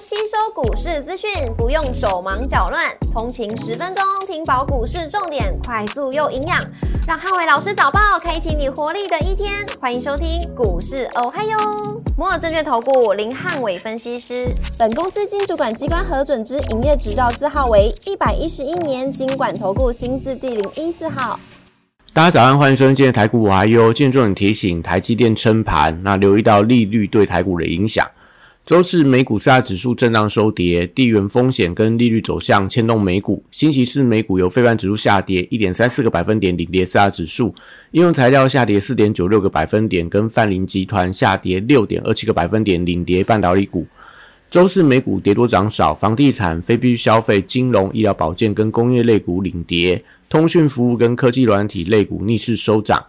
吸收股市资讯，不用手忙脚乱，通勤十分钟听饱股市重点，快速又营养，让汉伟老师早报开启你活力的一天。欢迎收听股市哦嗨哟，摩尔证券投顾林汉伟分析师，本公司经主管机关核准之营业执照字号为一百一十一年经管投顾新字第零一四号。大家早上，欢迎收听今天的台股我还有。今天重提醒，台积电撑盘，那留意到利率对台股的影响。周四美股四大指数震荡收跌，地缘风险跟利率走向牵动美股。星期四美股由非凡指数下跌一点三四个百分点领跌四大指数，应用材料下跌四点九六个百分点，跟泛林集团下跌六点二七个百分点领跌半导体股。周四美股跌多涨少，房地产、非必需消费、金融、医疗保健跟工业类股领跌，通讯服务跟科技软体类股逆势收涨。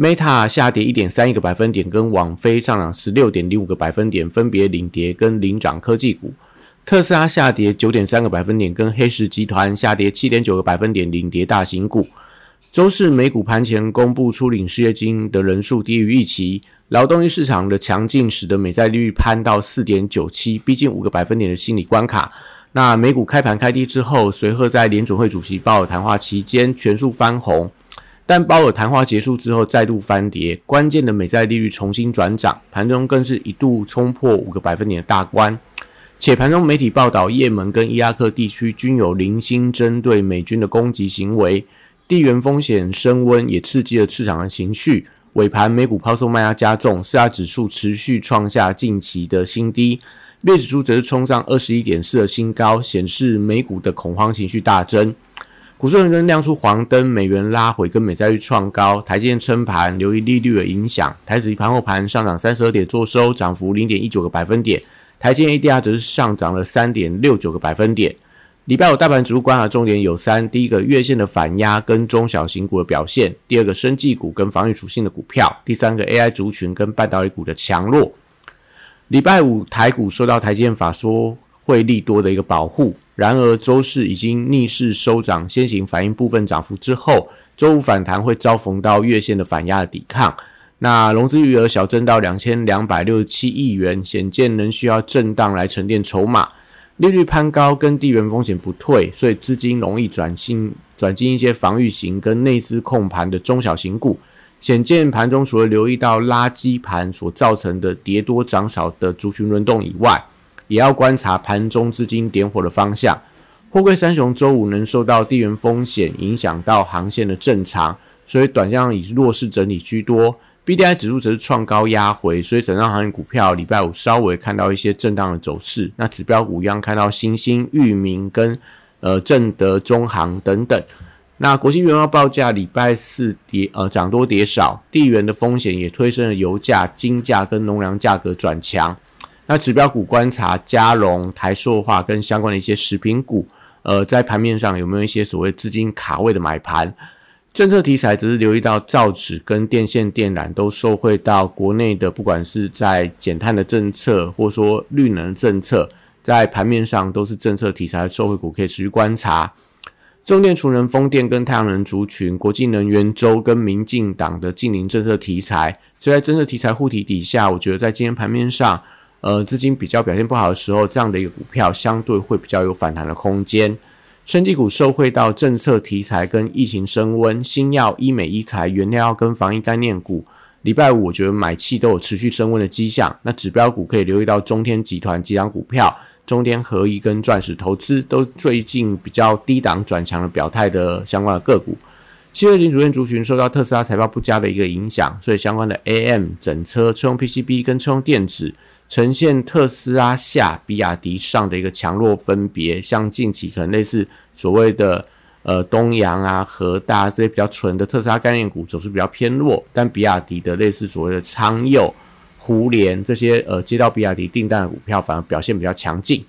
Meta 下跌一点三一个百分点，跟网飞上涨十六点零五个百分点，分别领跌跟领涨科技股。特斯拉下跌九点三个百分点，跟黑石集团下跌七点九个百分点，领跌大型股。周四美股盘前公布出领失业金的人数低于预期，劳动力市场的强劲使得美债利率攀到四点九七，逼近五个百分点的心理关卡。那美股开盘开低之后，随后在联准会主席鲍尔谈话期间全数翻红。但鲍尔谈话结束之后再度翻跌，关键的美债利率重新转涨，盘中更是一度冲破五个百分点的大关。且盘中媒体报道，也门跟伊拉克地区均有零星针对美军的攻击行为，地缘风险升温也刺激了市场的情绪。尾盘美股抛售卖压加重，四大指数持续创下近期的新低，列指数则是冲上二十一点四的新高，显示美股的恐慌情绪大增。股市人亮出黄灯，美元拉回，跟美债率创高，台积电撑盘，留意利率的影响。台指盘后盘上涨三十二点，做收，涨幅零点一九个百分点。台积电 ADR 则是上涨了三点六九个百分点。礼拜五大盘指数观察重点有三：第一个月线的反压跟中小型股的表现；第二个生技股跟防御属性的股票；第三个 AI 族群跟半导体股的强弱。礼拜五台股受到台积电法说会利多的一个保护。然而，周四已经逆势收涨，先行反映部分涨幅之后，周五反弹会遭逢到月线的反压的抵抗。那融资余额小增到两千两百六十七亿元，显见仍需要震荡来沉淀筹码。利率攀高跟地缘风险不退，所以资金容易转进转进一些防御型跟内资控盘的中小型股。显见盘中除了留意到垃圾盘所造成的跌多涨少的族群轮动以外，也要观察盘中资金点火的方向。货柜三雄周五能受到地缘风险影响到航线的正常，所以短向以弱势整理居多。B D I 指数则是创高压回，所以整张航运股票礼拜五稍微看到一些震荡的走势。那指标股一样看到新兴、域名跟呃正德、中航等等。那国际原油报价礼拜四跌呃涨多跌少，地缘的风险也推升了油价、金价跟农粮价格转强。那指标股观察，嘉荣、台塑化跟相关的一些食品股，呃，在盘面上有没有一些所谓资金卡位的买盘？政策题材只是留意到造纸跟电线电缆都受惠到国内的，不管是在减碳的政策，或者说绿能政策，在盘面上都是政策题材受惠股，可以持续观察。中电、储能、风电跟太阳能族群，国际能源周跟民进党的近邻政策题材，所以在政策题材护体底下，我觉得在今天盘面上。呃，资金比较表现不好的时候，这样的一个股票相对会比较有反弹的空间。升级股受惠到政策题材跟疫情升温，新药、医美、医材、原料跟防疫概念股，礼拜五我觉得买气都有持续升温的迹象。那指标股可以留意到中天集团几档股票，中天合一跟钻石投资都最近比较低档转强的表态的相关的个股。七月零主线族群受到特斯拉财报不佳的一个影响，所以相关的 AM 整车、车用 PCB 跟车用电子。呈现特斯拉下、比亚迪上的一个强弱分别，像近期可能类似所谓的呃东阳啊、和大这些比较纯的特斯拉概念股走势比较偏弱，但比亚迪的类似所谓的昌佑、胡联这些呃接到比亚迪订单的股票反而表现比较强劲。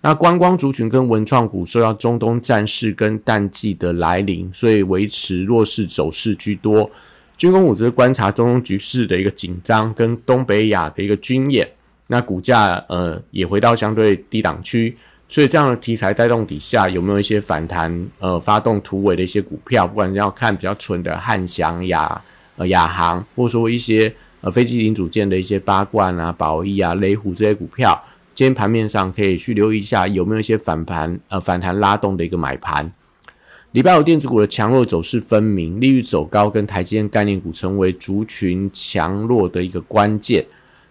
那观光族群跟文创股受到中东战事跟淡季的来临，所以维持弱势走势居多。军工股则是观察中东局势的一个紧张跟东北亚的一个军演。那股价呃也回到相对低档区，所以这样的题材带动底下，有没有一些反弹？呃，发动突围的一些股票，不管要看比较纯的汉翔、亚呃亚航，或者说一些呃飞机零组件的一些八冠啊、宝益啊、雷虎这些股票，今天盘面上可以去留意一下有没有一些反盘呃反弹拉动的一个买盘。礼拜五电子股的强弱走势分明，利率走高跟台积电概念股成为族群强弱的一个关键。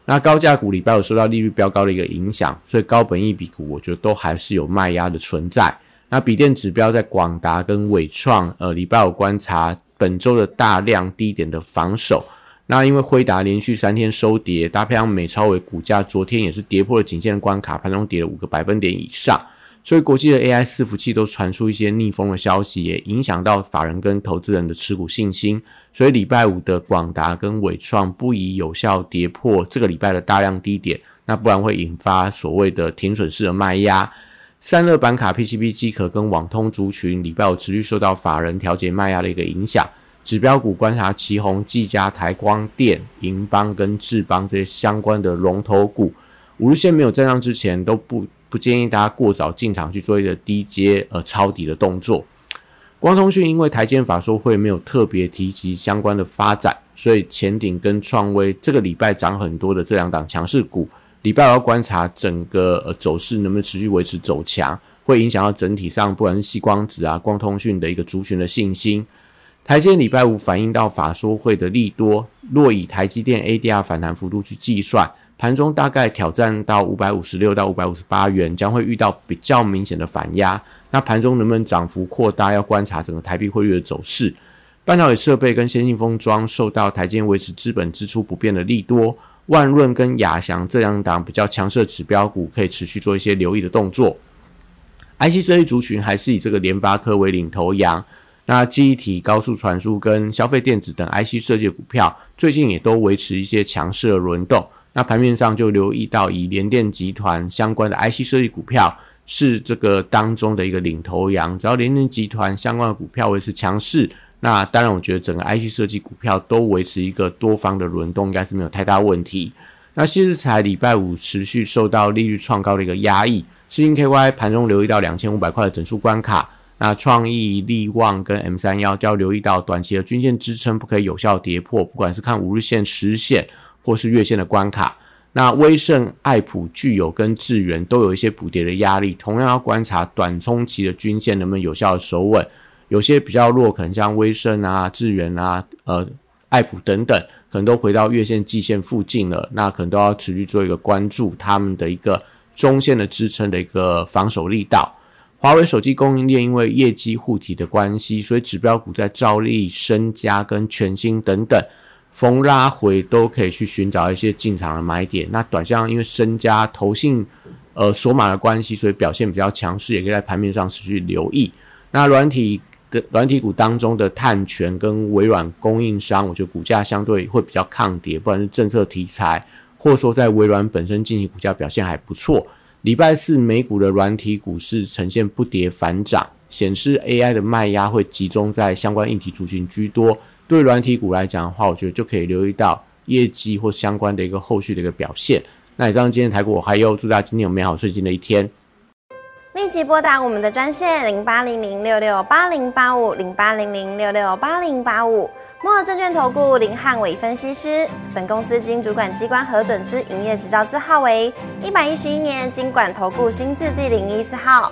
那高价股礼拜五受到利率飙高的一个影响，所以高本益比股我觉得都还是有卖压的存在。那比电指标在广达跟伟创，呃，礼拜五观察本周的大量低点的防守。那因为辉达连续三天收跌，搭配上美超伟股价昨天也是跌破了颈线的关卡，盘中跌了五个百分点以上。所以国际的 AI 伺服器都传出一些逆风的消息，也影响到法人跟投资人的持股信心。所以礼拜五的广达跟伟创不宜有效跌破这个礼拜的大量低点，那不然会引发所谓的停损式的卖压。散热板卡、PCB 机壳跟网通族群礼拜五持续受到法人调节卖压的一个影响。指标股观察旗宏、技嘉、台光电、银邦跟智邦这些相关的龙头股，五日线没有站上之前都不。不建议大家过早进场去做一个低阶呃抄底的动作。光通讯因为台积法说会没有特别提及相关的发展，所以前顶跟创威这个礼拜涨很多的这两档强势股，礼拜要观察整个呃走势能不能持续维持走强，会影响到整体上不管是细光子啊、光通讯的一个族群的信心。台积礼拜五反映到法说会的利多，若以台积电 ADR 反弹幅度去计算。盘中大概挑战到五百五十六到五百五十八元，将会遇到比较明显的反压。那盘中能不能涨幅扩大，要观察整个台币汇率的走势。半导体设备跟先进封装受到台积维持资本支出不变的利多，万润跟亚翔这两档比较强势的指标股，可以持续做一些留意的动作。IC 这一族群还是以这个联发科为领头羊，那记忆体、高速传输跟消费电子等 IC 设计股票，最近也都维持一些强势的轮动。那盘面上就留意到，以联电集团相关的 IC 设计股票是这个当中的一个领头羊。只要联电集团相关的股票维持强势，那当然我觉得整个 IC 设计股票都维持一个多方的轮动，应该是没有太大问题。那新日才礼拜五持续受到利率创高的一个压抑，世金 KY 盘中留意到两千五百块的整数关卡。那创意利旺跟 M 三幺就要留意到短期的均线支撑不可以有效跌破，不管是看五日线、十日线。或是月线的关卡，那威盛、爱普、具有跟智源都有一些补跌的压力，同样要观察短中期的均线能不能有效的守稳。有些比较弱，可能像威盛啊、智源啊、呃、爱普等等，可能都回到月线、季线附近了，那可能都要持续做一个关注他们的一个中线的支撑的一个防守力道。华为手机供应链因为业绩护体的关系，所以指标股在兆利、身家跟全新等等。逢拉回都可以去寻找一些进场的买点。那短线因为身家投信呃锁码的关系，所以表现比较强势，也可以在盘面上持续留意。那软体的软体股当中的碳权跟微软供应商，我觉得股价相对会比较抗跌，不管是政策题材，或者说在微软本身近期股价表现还不错。礼拜四美股的软体股市呈现不跌反涨，显示 AI 的卖压会集中在相关硬体族群居多。对软体股来讲的话，我觉得就可以留意到业绩或相关的一个后续的一个表现。那以上今天台股，我还有祝大家今天有美好顺心的一天。立即拨打我们的专线零八零零六六八零八五零八零零六六八零八五。摩尔证券投顾林汉伟分析师，本公司经主管机关核准之营业执照字号为一百一十一年经管投顾新字第零一四号。